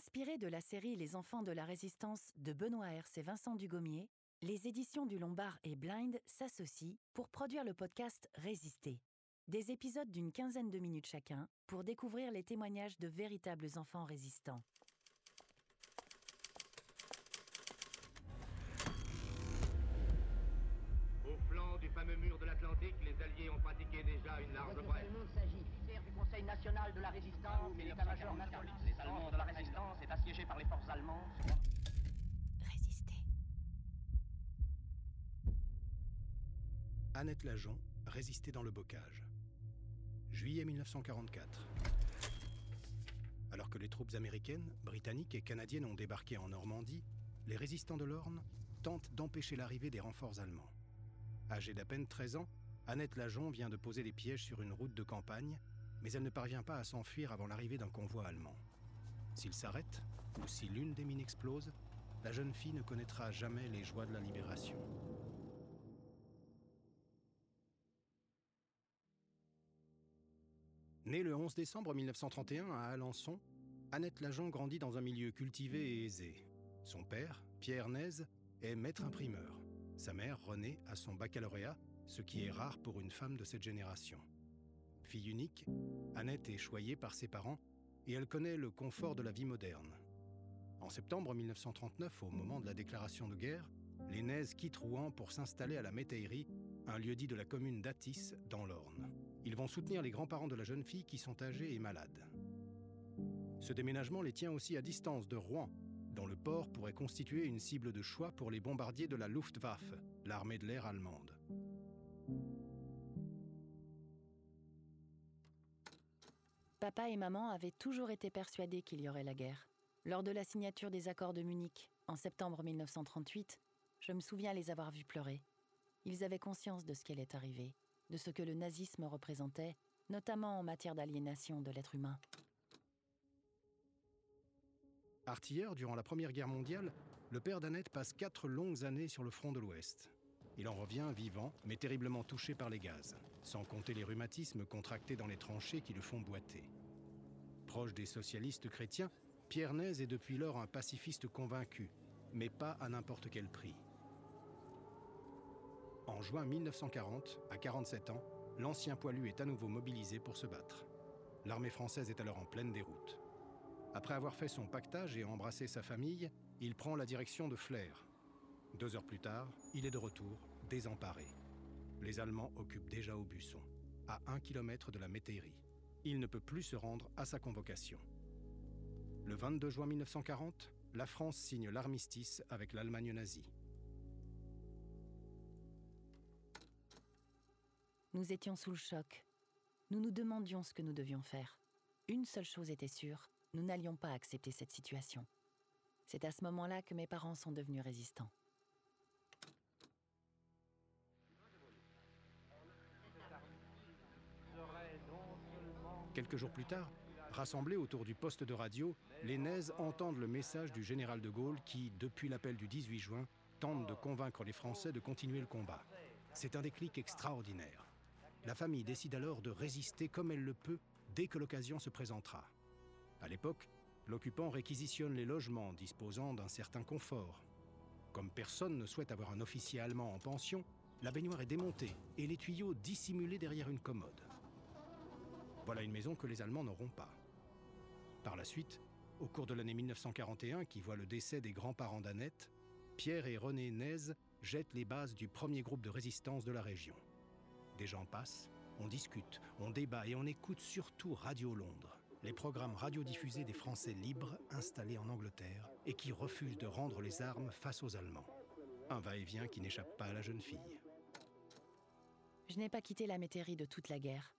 Inspiré de la série Les enfants de la résistance de Benoît Hers et Vincent Dugommier, les éditions du Lombard et Blind s'associent pour produire le podcast Résister. Des épisodes d'une quinzaine de minutes chacun pour découvrir les témoignages de véritables enfants résistants. Au flanc du fameux mur de l'Atlantique, les Alliés ont pratiqué déjà une large brèche. Le monde s'agit? Du Conseil national de la résistance et l'état-major national. Les Allemands de la résistance est assiégé par les forces allemandes. Résister. Annette Lajon, résistait dans le bocage. Juillet 1944. Alors que les troupes américaines, britanniques et canadiennes ont débarqué en Normandie, les résistants de l'Orne tentent d'empêcher l'arrivée des renforts allemands. Âgée d'à peine 13 ans, Annette Lajon vient de poser des pièges sur une route de campagne, mais elle ne parvient pas à s'enfuir avant l'arrivée d'un convoi allemand. S'il s'arrête, ou si l'une des mines explose, la jeune fille ne connaîtra jamais les joies de la libération. Née le 11 décembre 1931 à Alençon, Annette Lajon grandit dans un milieu cultivé et aisé. Son père, Pierre Naise, est maître imprimeur. Sa mère, Renée, a son baccalauréat, ce qui est rare pour une femme de cette génération. Fille unique, Annette est choyée par ses parents et elle connaît le confort de la vie moderne. En septembre 1939, au moment de la déclaration de guerre, les Naises quittent Rouen pour s'installer à la Métaillerie, un lieu-dit de la commune d'Atis, dans l'Orne. Ils vont soutenir les grands-parents de la jeune fille qui sont âgés et malades. Ce déménagement les tient aussi à distance de Rouen, dont le port pourrait constituer une cible de choix pour les bombardiers de la Luftwaffe, l'armée de l'air allemande. Papa et maman avaient toujours été persuadés qu'il y aurait la guerre. Lors de la signature des accords de Munich, en septembre 1938, je me souviens les avoir vus pleurer. Ils avaient conscience de ce qui allait arriver, de ce que le nazisme représentait, notamment en matière d'aliénation de l'être humain. Artilleur durant la Première Guerre mondiale, le père d'Annette passe quatre longues années sur le front de l'Ouest. Il en revient vivant, mais terriblement touché par les gaz, sans compter les rhumatismes contractés dans les tranchées qui le font boiter. Proche des socialistes chrétiens, Pierre Naise est depuis lors un pacifiste convaincu, mais pas à n'importe quel prix. En juin 1940, à 47 ans, l'ancien poilu est à nouveau mobilisé pour se battre. L'armée française est alors en pleine déroute. Après avoir fait son pactage et embrassé sa famille, il prend la direction de Flers. Deux heures plus tard, il est de retour, désemparé. Les Allemands occupent déjà Aubusson, à un kilomètre de la métairie. Il ne peut plus se rendre à sa convocation. Le 22 juin 1940, la France signe l'armistice avec l'Allemagne nazie. Nous étions sous le choc. Nous nous demandions ce que nous devions faire. Une seule chose était sûre, nous n'allions pas accepter cette situation. C'est à ce moment-là que mes parents sont devenus résistants. Quelques jours plus tard, rassemblés autour du poste de radio, les Naises entendent le message du général de Gaulle qui, depuis l'appel du 18 juin, tente de convaincre les Français de continuer le combat. C'est un déclic extraordinaire. La famille décide alors de résister comme elle le peut dès que l'occasion se présentera. À l'époque, l'occupant réquisitionne les logements disposant d'un certain confort. Comme personne ne souhaite avoir un officier allemand en pension, la baignoire est démontée et les tuyaux dissimulés derrière une commode. Voilà une maison que les Allemands n'auront pas. Par la suite, au cours de l'année 1941, qui voit le décès des grands-parents d'Annette, Pierre et René Naise jettent les bases du premier groupe de résistance de la région. Des gens passent, on discute, on débat et on écoute surtout Radio Londres, les programmes radiodiffusés des Français libres installés en Angleterre et qui refusent de rendre les armes face aux Allemands. Un va-et-vient qui n'échappe pas à la jeune fille. Je n'ai pas quitté la métairie de toute la guerre.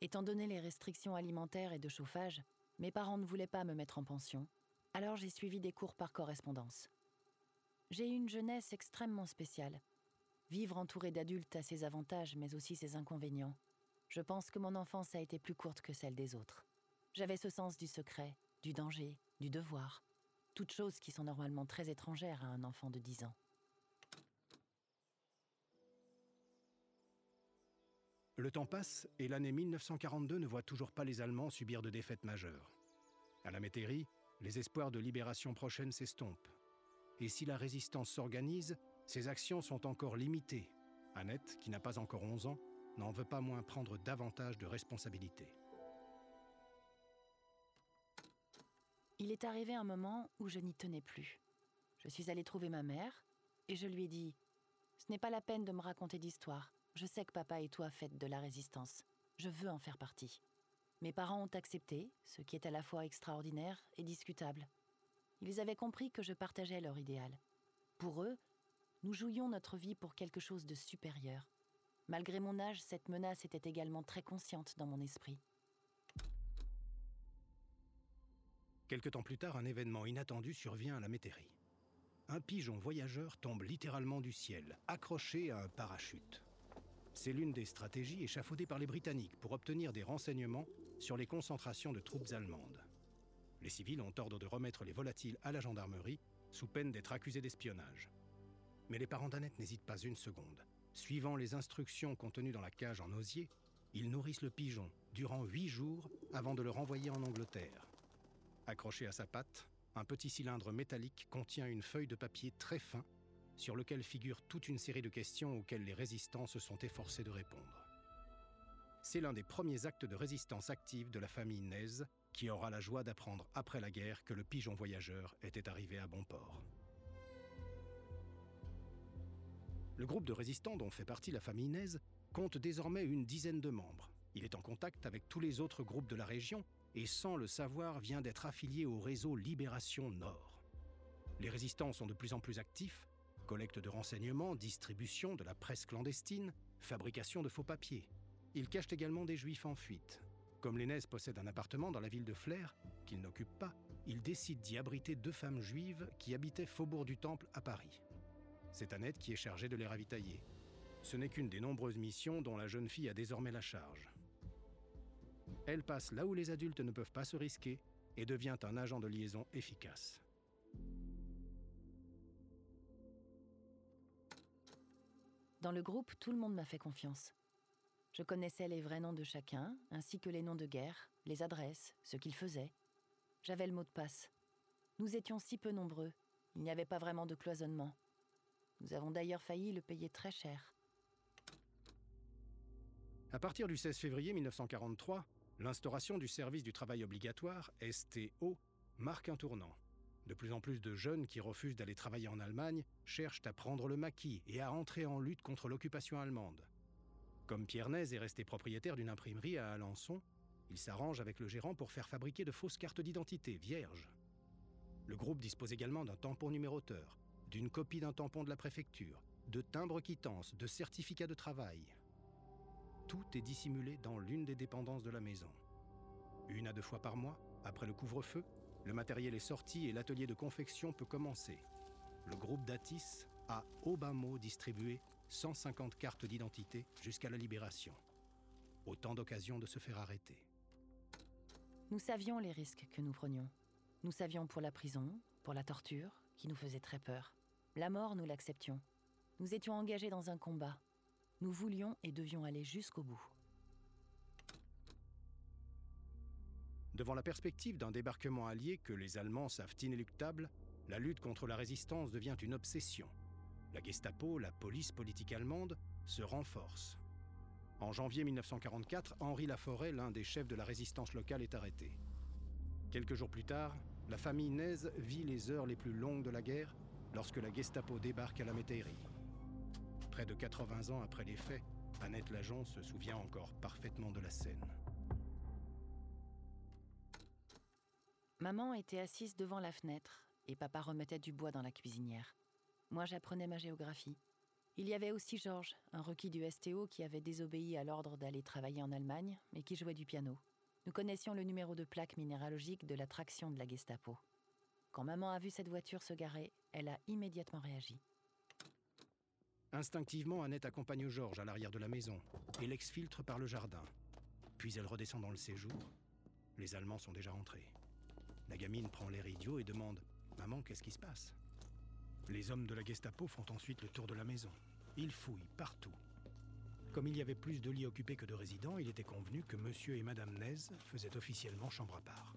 Étant donné les restrictions alimentaires et de chauffage, mes parents ne voulaient pas me mettre en pension, alors j'ai suivi des cours par correspondance. J'ai eu une jeunesse extrêmement spéciale. Vivre entouré d'adultes a ses avantages, mais aussi ses inconvénients. Je pense que mon enfance a été plus courte que celle des autres. J'avais ce sens du secret, du danger, du devoir, toutes choses qui sont normalement très étrangères à un enfant de 10 ans. Le temps passe et l'année 1942 ne voit toujours pas les Allemands subir de défaites majeures. À la métairie, les espoirs de libération prochaine s'estompent. Et si la résistance s'organise, ses actions sont encore limitées. Annette, qui n'a pas encore 11 ans, n'en veut pas moins prendre davantage de responsabilités. Il est arrivé un moment où je n'y tenais plus. Je suis allée trouver ma mère et je lui ai dit Ce n'est pas la peine de me raconter d'histoire. Je sais que papa et toi faites de la résistance. Je veux en faire partie. Mes parents ont accepté, ce qui est à la fois extraordinaire et discutable. Ils avaient compris que je partageais leur idéal. Pour eux, nous jouions notre vie pour quelque chose de supérieur. Malgré mon âge, cette menace était également très consciente dans mon esprit. Quelque temps plus tard, un événement inattendu survient à la métairie. Un pigeon voyageur tombe littéralement du ciel, accroché à un parachute. C'est l'une des stratégies échafaudées par les Britanniques pour obtenir des renseignements sur les concentrations de troupes allemandes. Les civils ont ordre de remettre les volatiles à la gendarmerie sous peine d'être accusés d'espionnage. Mais les parents d'Annette n'hésitent pas une seconde. Suivant les instructions contenues dans la cage en osier, ils nourrissent le pigeon durant huit jours avant de le renvoyer en Angleterre. Accroché à sa patte, un petit cylindre métallique contient une feuille de papier très fin sur lequel figure toute une série de questions auxquelles les résistants se sont efforcés de répondre. C'est l'un des premiers actes de résistance active de la famille Nez qui aura la joie d'apprendre après la guerre que le pigeon voyageur était arrivé à bon port. Le groupe de résistants dont fait partie la famille Nez compte désormais une dizaine de membres. Il est en contact avec tous les autres groupes de la région et sans le savoir vient d'être affilié au réseau Libération Nord. Les résistants sont de plus en plus actifs, collecte de renseignements, distribution de la presse clandestine, fabrication de faux papiers. Ils cachent également des juifs en fuite. Comme l'Énèse possède un appartement dans la ville de Flers, qu'il n'occupe pas, ils décident d'y abriter deux femmes juives qui habitaient Faubourg du Temple à Paris. C'est Annette qui est chargée de les ravitailler. Ce n'est qu'une des nombreuses missions dont la jeune fille a désormais la charge. Elle passe là où les adultes ne peuvent pas se risquer et devient un agent de liaison efficace. Dans le groupe, tout le monde m'a fait confiance. Je connaissais les vrais noms de chacun, ainsi que les noms de guerre, les adresses, ce qu'ils faisaient. J'avais le mot de passe. Nous étions si peu nombreux, il n'y avait pas vraiment de cloisonnement. Nous avons d'ailleurs failli le payer très cher. À partir du 16 février 1943, L'instauration du service du travail obligatoire, STO, marque un tournant. De plus en plus de jeunes qui refusent d'aller travailler en Allemagne cherchent à prendre le maquis et à entrer en lutte contre l'occupation allemande. Comme Pierre Nez est resté propriétaire d'une imprimerie à Alençon, il s'arrange avec le gérant pour faire fabriquer de fausses cartes d'identité vierges. Le groupe dispose également d'un tampon numéroteur, d'une copie d'un tampon de la préfecture, de timbres quittances, de certificats de travail tout est dissimulé dans l'une des dépendances de la maison. Une à deux fois par mois, après le couvre-feu, le matériel est sorti et l'atelier de confection peut commencer. Le groupe Datis a au bas mot distribué 150 cartes d'identité jusqu'à la libération. Autant d'occasions de se faire arrêter. Nous savions les risques que nous prenions. Nous savions pour la prison, pour la torture, qui nous faisait très peur. La mort, nous l'acceptions. Nous étions engagés dans un combat, nous voulions et devions aller jusqu'au bout. Devant la perspective d'un débarquement allié que les Allemands savent inéluctable, la lutte contre la résistance devient une obsession. La Gestapo, la police politique allemande, se renforce. En janvier 1944, Henri Laforêt, l'un des chefs de la résistance locale, est arrêté. Quelques jours plus tard, la famille Nez vit les heures les plus longues de la guerre lorsque la Gestapo débarque à la métairie. Près de 80 ans après les faits, Annette Lajon se souvient encore parfaitement de la scène. Maman était assise devant la fenêtre et papa remettait du bois dans la cuisinière. Moi, j'apprenais ma géographie. Il y avait aussi Georges, un requis du STO qui avait désobéi à l'ordre d'aller travailler en Allemagne, mais qui jouait du piano. Nous connaissions le numéro de plaque minéralogique de la traction de la Gestapo. Quand maman a vu cette voiture se garer, elle a immédiatement réagi. Instinctivement, Annette accompagne Georges à l'arrière de la maison et l'exfiltre par le jardin. Puis elle redescend dans le séjour. Les Allemands sont déjà rentrés. La gamine prend l'air idiot et demande Maman, qu'est-ce qui se passe? Les hommes de la Gestapo font ensuite le tour de la maison. Ils fouillent partout. Comme il y avait plus de lits occupés que de résidents, il était convenu que monsieur et madame Nez faisaient officiellement chambre à part.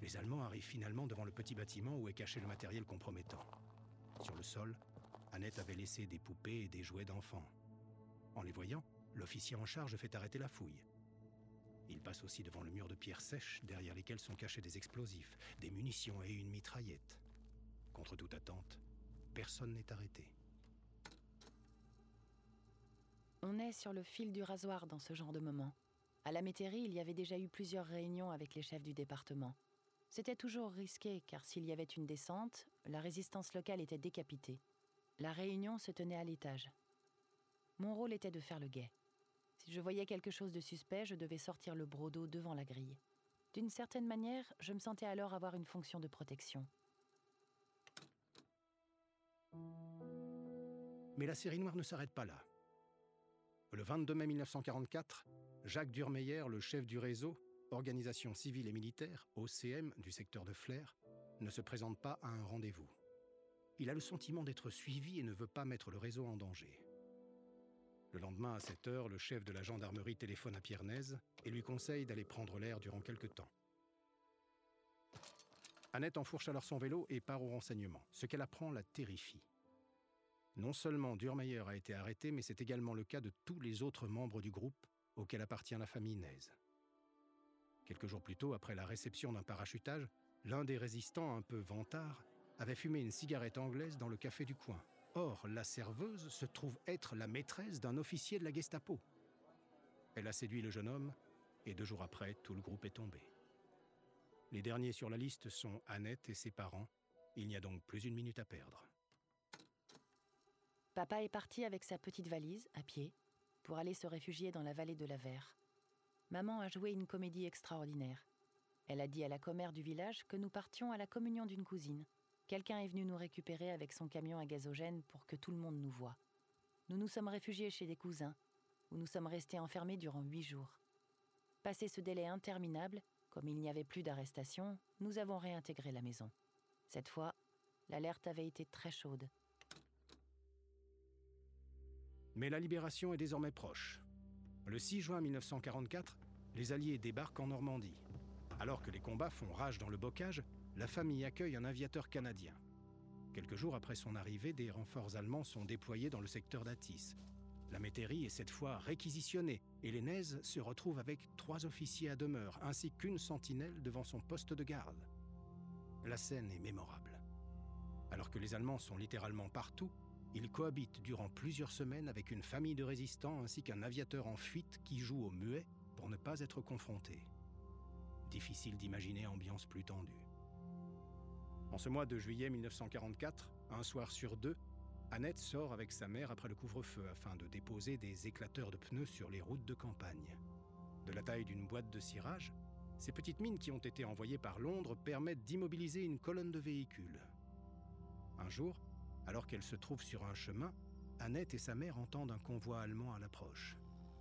Les Allemands arrivent finalement devant le petit bâtiment où est caché le matériel compromettant. Sur le sol, Annette avait laissé des poupées et des jouets d'enfants. En les voyant, l'officier en charge fait arrêter la fouille. Il passe aussi devant le mur de pierres sèches derrière lesquelles sont cachés des explosifs, des munitions et une mitraillette. Contre toute attente, personne n'est arrêté. On est sur le fil du rasoir dans ce genre de moment. À la métairie, il y avait déjà eu plusieurs réunions avec les chefs du département. C'était toujours risqué car s'il y avait une descente, la résistance locale était décapitée. La réunion se tenait à l'étage. Mon rôle était de faire le guet. Si je voyais quelque chose de suspect, je devais sortir le brodeau devant la grille. D'une certaine manière, je me sentais alors avoir une fonction de protection. Mais la série noire ne s'arrête pas là. Le 22 mai 1944, Jacques Durmeyer, le chef du réseau, organisation civile et militaire, OCM, du secteur de Flers, ne se présente pas à un rendez-vous. Il a le sentiment d'être suivi et ne veut pas mettre le réseau en danger. Le lendemain, à 7 heures, le chef de la gendarmerie téléphone à Piernèse et lui conseille d'aller prendre l'air durant quelque temps. Annette enfourche alors son vélo et part au renseignement. Ce qu'elle apprend la terrifie. Non seulement Durmeyer a été arrêté, mais c'est également le cas de tous les autres membres du groupe auquel appartient la famille Naise. Quelques jours plus tôt, après la réception d'un parachutage, l'un des résistants, un peu vantard, avait fumé une cigarette anglaise dans le café du coin. Or, la serveuse se trouve être la maîtresse d'un officier de la Gestapo. Elle a séduit le jeune homme, et deux jours après, tout le groupe est tombé. Les derniers sur la liste sont Annette et ses parents. Il n'y a donc plus une minute à perdre. Papa est parti avec sa petite valise, à pied, pour aller se réfugier dans la vallée de la Verre. Maman a joué une comédie extraordinaire. Elle a dit à la commère du village que nous partions à la communion d'une cousine. Quelqu'un est venu nous récupérer avec son camion à gazogène pour que tout le monde nous voie. Nous nous sommes réfugiés chez des cousins, où nous sommes restés enfermés durant huit jours. Passé ce délai interminable, comme il n'y avait plus d'arrestation, nous avons réintégré la maison. Cette fois, l'alerte avait été très chaude. Mais la libération est désormais proche. Le 6 juin 1944, les Alliés débarquent en Normandie. Alors que les combats font rage dans le bocage, la famille accueille un aviateur canadien. Quelques jours après son arrivée, des renforts allemands sont déployés dans le secteur d'Atis. La métairie est cette fois réquisitionnée et les se retrouvent avec trois officiers à demeure ainsi qu'une sentinelle devant son poste de garde. La scène est mémorable. Alors que les Allemands sont littéralement partout, il cohabite durant plusieurs semaines avec une famille de résistants ainsi qu'un aviateur en fuite qui joue au muet pour ne pas être confronté. Difficile d'imaginer ambiance plus tendue. En ce mois de juillet 1944, un soir sur deux, Annette sort avec sa mère après le couvre-feu afin de déposer des éclateurs de pneus sur les routes de campagne. De la taille d'une boîte de cirage, ces petites mines qui ont été envoyées par Londres permettent d'immobiliser une colonne de véhicules. Un jour, alors qu'elle se trouve sur un chemin, Annette et sa mère entendent un convoi allemand à l'approche.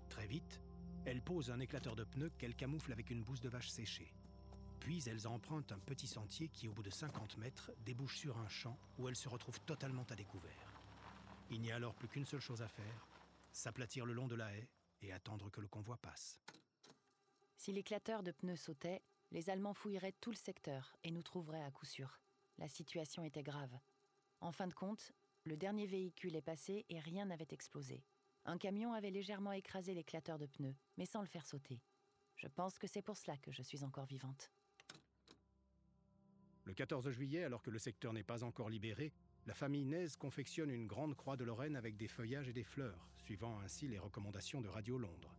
Très vite, elle pose un éclateur de pneus qu'elle camoufle avec une bouse de vache séchée. Puis elles empruntent un petit sentier qui, au bout de 50 mètres, débouche sur un champ où elles se retrouvent totalement à découvert. Il n'y a alors plus qu'une seule chose à faire, s'aplatir le long de la haie et attendre que le convoi passe. Si l'éclateur de pneus sautait, les Allemands fouilleraient tout le secteur et nous trouveraient à coup sûr. La situation était grave. En fin de compte, le dernier véhicule est passé et rien n'avait explosé. Un camion avait légèrement écrasé l'éclateur de pneus, mais sans le faire sauter. Je pense que c'est pour cela que je suis encore vivante. Le 14 juillet, alors que le secteur n'est pas encore libéré, la famille Naise confectionne une grande croix de Lorraine avec des feuillages et des fleurs, suivant ainsi les recommandations de Radio Londres.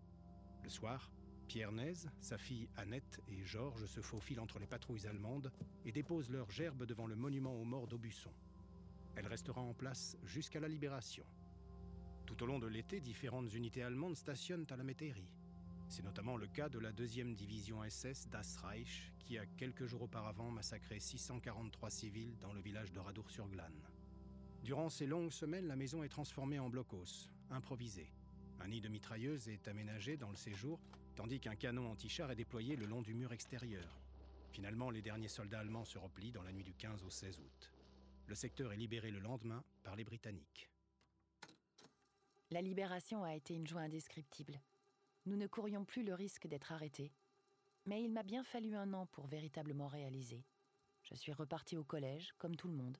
Le soir, Pierre Naise, sa fille Annette et Georges se faufilent entre les patrouilles allemandes et déposent leurs gerbes devant le monument aux morts d'Aubusson. Elle restera en place jusqu'à la libération. Tout au long de l'été, différentes unités allemandes stationnent à la métairie. C'est notamment le cas de la deuxième division SS Das Reich, qui a quelques jours auparavant massacré 643 civils dans le village de Radour-sur-Glane. Durant ces longues semaines, la maison est transformée en blocos, improvisé. Un nid de mitrailleuse est aménagé dans le séjour, tandis qu'un canon anti-char est déployé le long du mur extérieur. Finalement, les derniers soldats allemands se replient dans la nuit du 15 au 16 août. Le secteur est libéré le lendemain par les Britanniques. La libération a été une joie indescriptible. Nous ne courions plus le risque d'être arrêtés. Mais il m'a bien fallu un an pour véritablement réaliser. Je suis repartie au collège, comme tout le monde.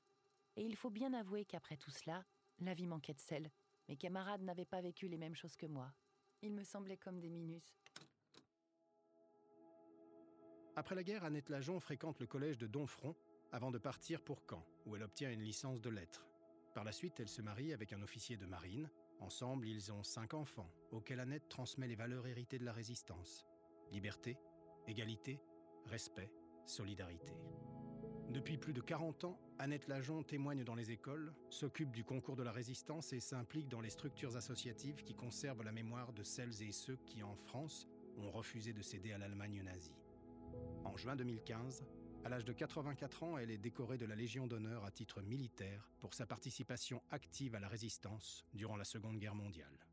Et il faut bien avouer qu'après tout cela, la vie manquait de sel. Mes camarades n'avaient pas vécu les mêmes choses que moi. Ils me semblaient comme des minus. Après la guerre, Annette Lajon fréquente le collège de Donfront avant de partir pour Caen, où elle obtient une licence de lettres. Par la suite, elle se marie avec un officier de marine. Ensemble, ils ont cinq enfants, auxquels Annette transmet les valeurs héritées de la résistance. Liberté, égalité, respect, solidarité. Depuis plus de 40 ans, Annette Lajon témoigne dans les écoles, s'occupe du concours de la résistance et s'implique dans les structures associatives qui conservent la mémoire de celles et ceux qui, en France, ont refusé de céder à l'Allemagne nazie. En juin 2015, à l'âge de 84 ans, elle est décorée de la Légion d'honneur à titre militaire pour sa participation active à la résistance durant la Seconde Guerre mondiale.